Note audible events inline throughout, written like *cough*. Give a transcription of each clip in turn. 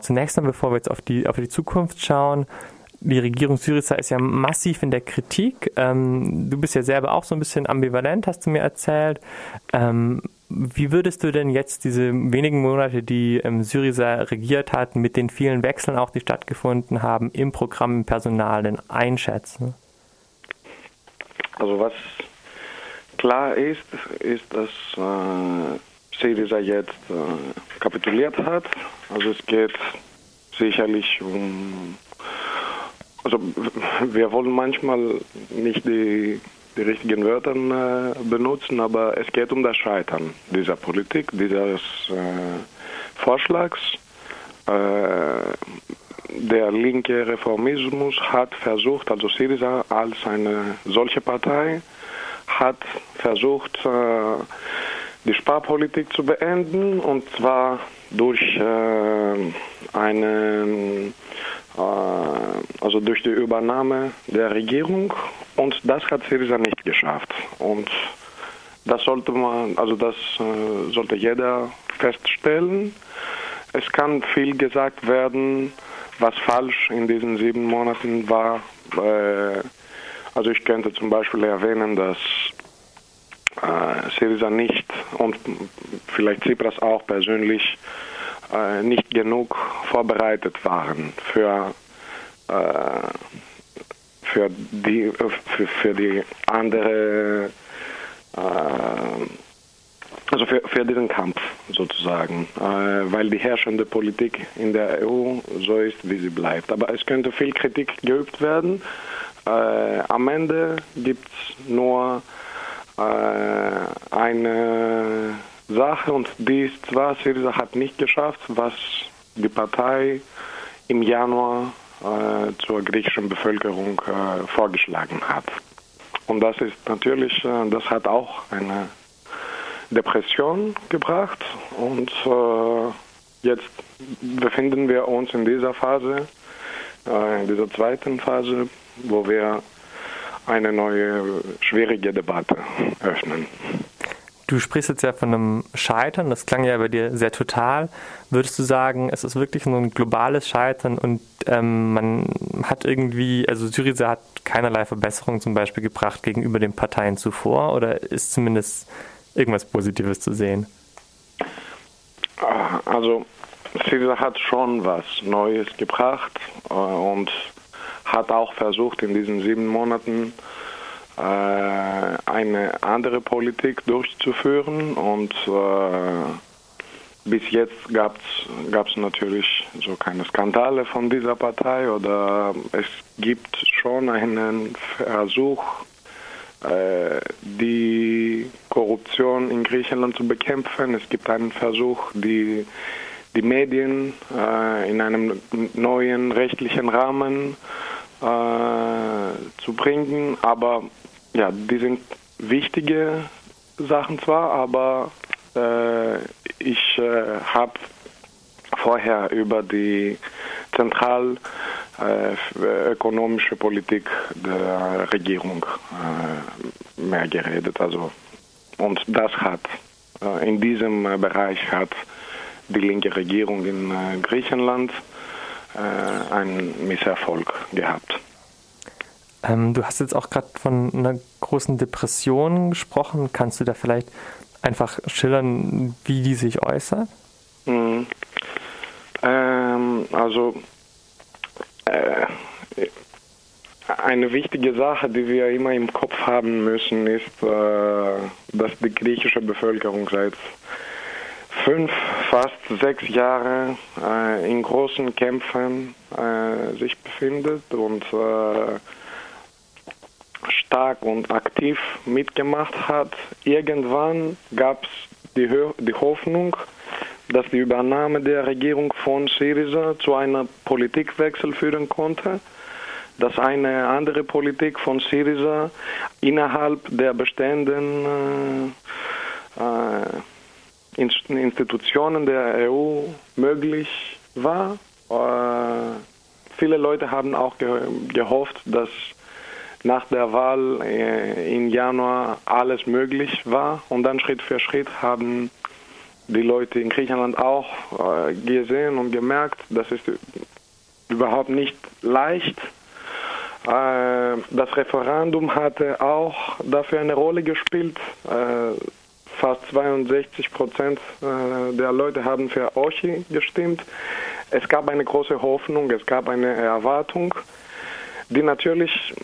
Zunächst einmal, bevor wir jetzt auf die, auf die Zukunft schauen, die Regierung Syriza ist ja massiv in der Kritik. Ähm, du bist ja selber auch so ein bisschen ambivalent, hast du mir erzählt. Ähm, wie würdest du denn jetzt diese wenigen Monate, die ähm, Syriza regiert hat, mit den vielen Wechseln auch, die stattgefunden haben, im Programm, im Personal denn einschätzen? Also was klar ist, ist, dass äh, Syriza jetzt äh, kapituliert hat. Also es geht sicherlich um also wir wollen manchmal nicht die, die richtigen Wörter äh, benutzen, aber es geht um das Scheitern dieser Politik, dieses äh, Vorschlags. Äh, der linke Reformismus hat versucht, also Syriza als eine solche Partei, hat versucht, äh, die Sparpolitik zu beenden und zwar durch äh, eine äh, also durch die Übernahme der Regierung und das hat Syriza nicht geschafft. Und das sollte man, also das äh, sollte jeder feststellen. Es kann viel gesagt werden, was falsch in diesen sieben Monaten war. Äh, also ich könnte zum Beispiel erwähnen, dass Syriza nicht und vielleicht Tsipras auch persönlich äh, nicht genug vorbereitet waren für, äh, für, die, für, für die andere, äh, also für, für diesen Kampf sozusagen, äh, weil die herrschende Politik in der EU so ist, wie sie bleibt. Aber es könnte viel Kritik geübt werden. Äh, am Ende gibt es nur äh, eine Sache und dies zwar Syriza hat nicht geschafft, was die Partei im Januar äh, zur griechischen Bevölkerung äh, vorgeschlagen hat. Und das ist natürlich, äh, das hat auch eine Depression gebracht und äh, jetzt befinden wir uns in dieser Phase, äh, in dieser zweiten Phase, wo wir eine neue schwierige Debatte öffnen. Du sprichst jetzt ja von einem Scheitern, das klang ja bei dir sehr total. Würdest du sagen, es ist wirklich so ein globales Scheitern und ähm, man hat irgendwie, also Syriza hat keinerlei Verbesserung zum Beispiel gebracht gegenüber den Parteien zuvor oder ist zumindest irgendwas Positives zu sehen? Ah, also Syriza hat schon was Neues gebracht äh, und hat auch versucht in diesen sieben Monaten äh, eine andere Politik durchzuführen und äh, bis jetzt gab es natürlich so keine Skandale von dieser Partei oder es gibt schon einen Versuch, äh, die Korruption in Griechenland zu bekämpfen. Es gibt einen Versuch, die, die Medien äh, in einem neuen rechtlichen Rahmen äh, zu bringen, aber ja, die sind wichtige Sachen zwar, aber äh, ich äh, habe vorher über die zentralökonomische äh, Politik der Regierung äh, mehr geredet. Also, und das hat äh, in diesem Bereich hat die linke Regierung in Griechenland einen Misserfolg gehabt. Ähm, du hast jetzt auch gerade von einer großen Depression gesprochen. Kannst du da vielleicht einfach schildern, wie die sich äußert? Mhm. Ähm, also äh, eine wichtige Sache, die wir immer im Kopf haben müssen, ist, äh, dass die griechische Bevölkerung seit fünf, fast sechs Jahren äh, in großen Kämpfen äh, sich befindet und äh, stark und aktiv mitgemacht hat. Irgendwann gab es die, die Hoffnung, dass die Übernahme der Regierung von Syriza zu einem Politikwechsel führen konnte, dass eine andere Politik von Syriza innerhalb der bestehenden äh, Institutionen der EU möglich war. Äh, viele Leute haben auch ge gehofft, dass nach der Wahl äh, im Januar alles möglich war und dann Schritt für Schritt haben die Leute in Griechenland auch äh, gesehen und gemerkt, das ist überhaupt nicht leicht. Das Referendum hatte auch dafür eine Rolle gespielt. Fast 62 Prozent äh, der Leute haben für Ochi gestimmt. Es gab eine große Hoffnung, es gab eine Erwartung, die natürlich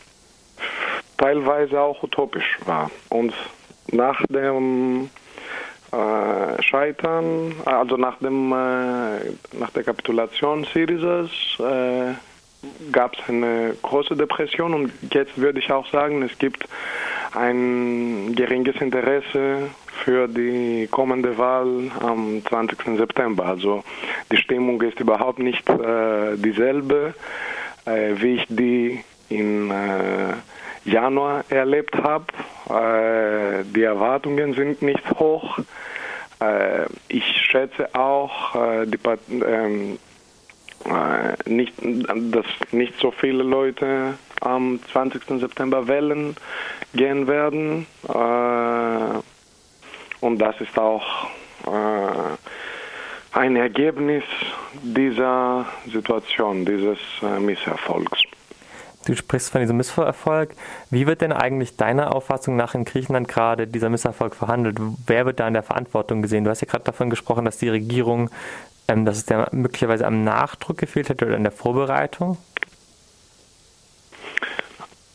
teilweise auch utopisch war. Und nach dem äh, Scheitern, also nach, dem, äh, nach der Kapitulation Syrizas, gab es eine große Depression und jetzt würde ich auch sagen, es gibt ein geringes Interesse für die kommende Wahl am 20. September. Also die Stimmung ist überhaupt nicht äh, dieselbe, äh, wie ich die in äh, Januar erlebt habe. Äh, die Erwartungen sind nicht hoch. Äh, ich schätze auch, äh, die, ähm, nicht, dass nicht so viele Leute am 20. September wählen gehen werden. und das ist auch ein Ergebnis dieser Situation, dieses Misserfolgs. Du sprichst von diesem Misserfolg. Wie wird denn eigentlich deiner Auffassung nach in Griechenland gerade dieser Misserfolg verhandelt? Wer wird da in der Verantwortung gesehen? Du hast ja gerade davon gesprochen, dass die Regierung, ähm, dass es der möglicherweise am Nachdruck gefehlt hätte oder in der Vorbereitung.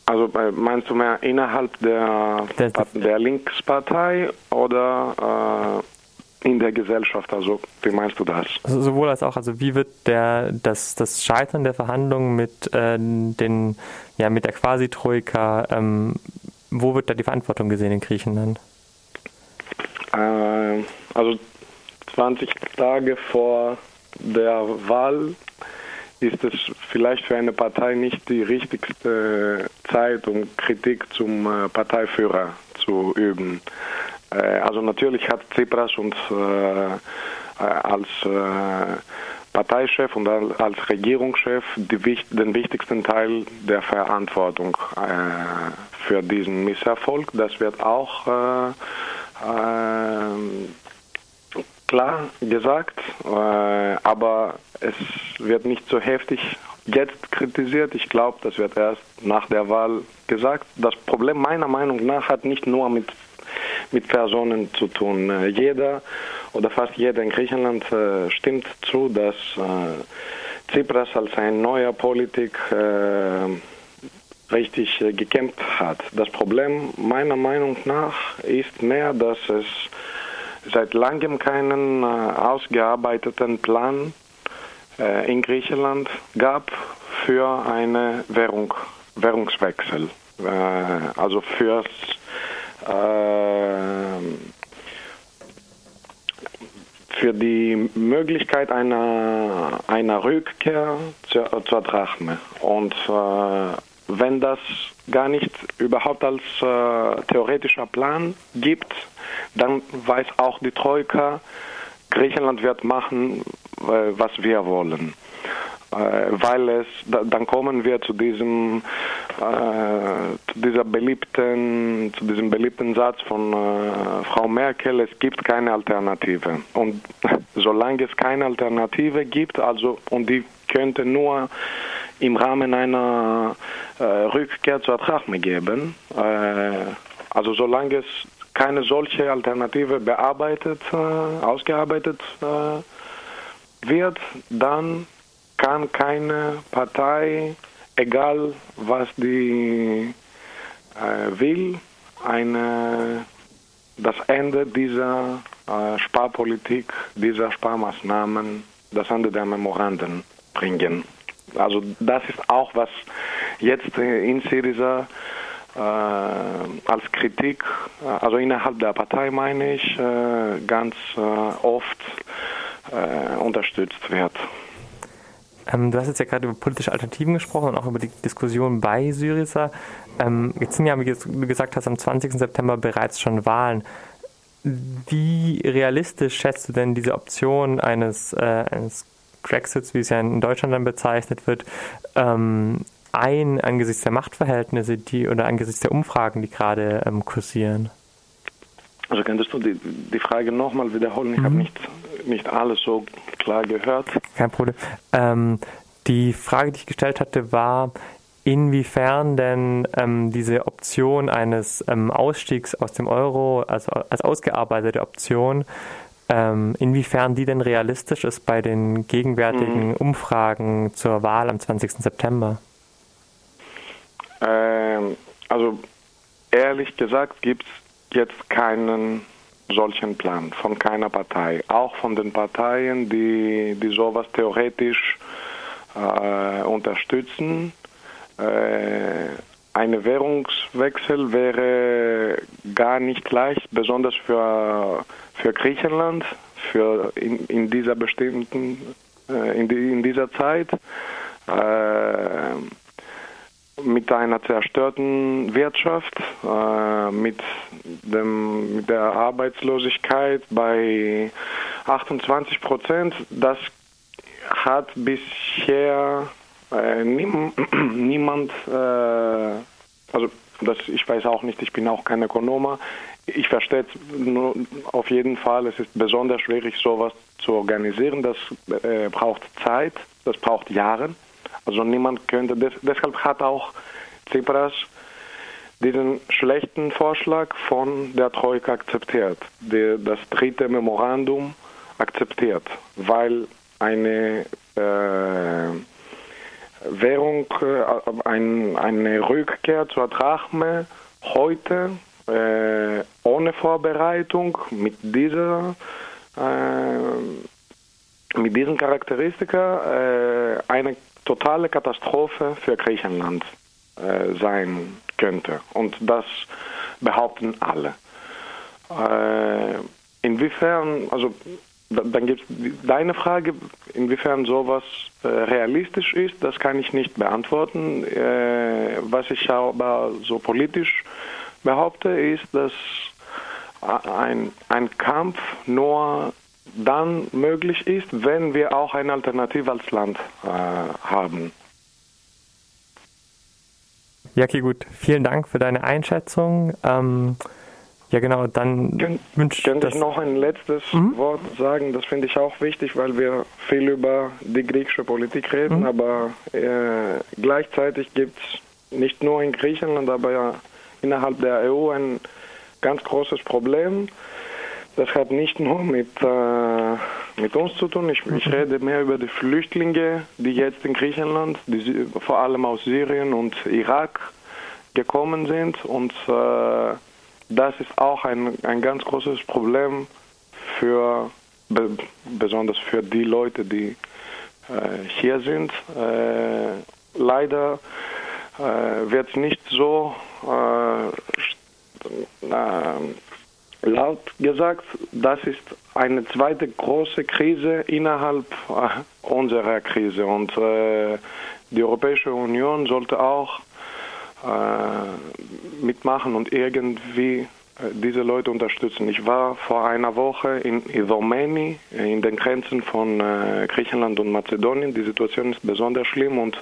Also meinst du mehr innerhalb der, der, der Linkspartei oder äh, in der Gesellschaft. Also wie meinst du das? Also sowohl als auch, also wie wird der das, das Scheitern der Verhandlungen mit äh, den ja mit der Quasi-Troika, ähm, wo wird da die Verantwortung gesehen in Griechenland? Äh, also 20 Tage vor der Wahl ist es vielleicht für eine Partei nicht die richtigste Zeit, um Kritik zum äh, Parteiführer zu üben. Äh, also natürlich hat Tsipras uns äh, als Parteichef und als Regierungschef den wichtigsten Teil der Verantwortung für diesen Misserfolg. Das wird auch klar gesagt, aber es wird nicht so heftig jetzt kritisiert. Ich glaube, das wird erst nach der Wahl gesagt. Das Problem meiner Meinung nach hat nicht nur mit mit Personen zu tun. Äh, jeder oder fast jeder in Griechenland äh, stimmt zu, dass äh, Tsipras als ein neuer Politik richtig gekämpft hat. Das Problem meiner Meinung nach ist mehr, dass es seit langem keinen ausgearbeiteten Plan in Griechenland gab für eine Währung, Währungswechsel. also fürs ähm, für die Möglichkeit einer, einer Rückkehr zur, zur Drachme. Und äh, wenn das gar nicht überhaupt als äh, theoretischer Plan gibt, dann weiß auch die Troika, Griechenland wird machen, äh, was wir wollen. Äh, weil es, dann kommen wir zu diesem, äh, zu dieser beliebten, zu diesem beliebten Satz von äh, Frau Merkel, es gibt keine Alternative. Und *laughs* solange es keine Alternative gibt, also, und die könnte nur im Rahmen einer äh, Rückkehr zur Drachme geben, äh, also solange es keine solche Alternative bearbeitet, äh, ausgearbeitet wird, dann kann keine Partei, egal was die äh, will, eine, das Ende dieser äh, Sparpolitik, dieser Sparmaßnahmen, das Ende der Memoranden bringen. Also das ist auch, was jetzt in Syriza äh, als Kritik, äh, also innerhalb der Partei meine ich, äh, ganz äh, oft unterstützt wird. Ähm, du hast jetzt ja gerade über politische Alternativen gesprochen und auch über die Diskussion bei Syriza. Ähm, jetzt sind ja, wie du gesagt hast, am 20. September bereits schon Wahlen. Wie realistisch schätzt du denn diese Option eines, äh, eines Brexits, wie es ja in Deutschland dann bezeichnet wird, ähm, ein angesichts der Machtverhältnisse, die oder angesichts der Umfragen, die gerade ähm, kursieren? Also könntest du die, die Frage nochmal wiederholen? Ich mhm. habe nicht, nicht alles so klar gehört. Kein Problem. Ähm, die Frage, die ich gestellt hatte, war, inwiefern denn ähm, diese Option eines ähm, Ausstiegs aus dem Euro, also als ausgearbeitete Option, ähm, inwiefern die denn realistisch ist bei den gegenwärtigen mhm. Umfragen zur Wahl am 20. September? Ähm, also ehrlich gesagt gibt es jetzt keinen solchen Plan von keiner Partei, auch von den Parteien, die, die sowas theoretisch äh, unterstützen. Äh, ein Währungswechsel wäre gar nicht leicht, besonders für, für Griechenland, für in, in dieser bestimmten, äh, in, die, in dieser Zeit. Äh, mit einer zerstörten Wirtschaft, äh, mit, dem, mit der Arbeitslosigkeit bei 28 Prozent, das hat bisher äh, niem, *clears throat* niemand, äh, also das, ich weiß auch nicht, ich bin auch kein Ökonomer. Ich verstehe nur auf jeden Fall, es ist besonders schwierig, sowas zu organisieren. Das äh, braucht Zeit, das braucht Jahre. Also niemand könnte, des, deshalb hat auch Tsipras diesen schlechten Vorschlag von der Troika akzeptiert, der, das dritte Memorandum akzeptiert, weil eine äh, Währung, äh, ein, eine Rückkehr zur Drachme heute äh, ohne Vorbereitung mit dieser äh, mit diesen Charakteristika äh, eine totale Katastrophe für Griechenland äh, sein könnte. Und das behaupten alle. Äh, inwiefern, also dann gibt es deine Frage, inwiefern sowas äh, realistisch ist, das kann ich nicht beantworten. Äh, was ich aber so politisch behaupte, ist, dass ein, ein Kampf nur dann möglich ist, wenn wir auch eine Alternative als Land äh, haben. Jackie, gut, vielen Dank für deine Einschätzung. Ähm, ja, genau, dann Kön wünsche Könnte ich noch ein letztes mhm. Wort sagen? Das finde ich auch wichtig, weil wir viel über die griechische Politik reden, mhm. aber äh, gleichzeitig gibt es nicht nur in Griechenland, aber ja innerhalb der EU ein ganz großes Problem. Das hat nicht nur mit, äh, mit uns zu tun. Ich, ich, mhm. rede mehr über die Flüchtlinge, die jetzt in Griechenland, die, vor allem aus Syrien und Irak gekommen sind und äh, das ist auch ein, ein ganz großes Problem für be, besonders für die Leute, die äh, hier sind. Äh, leider äh, wird nicht so laut gesagt, das ist eine zweite große Krise innerhalb äh, unserer Krise und äh, die Europäische Union sollte auch äh, mitmachen und irgendwie äh, diese Leute unterstützen. Ich war vor einer Woche in Idomeni, in den Grenzen von äh, Griechenland und Mazedonien. Die Situation ist besonders schlimm und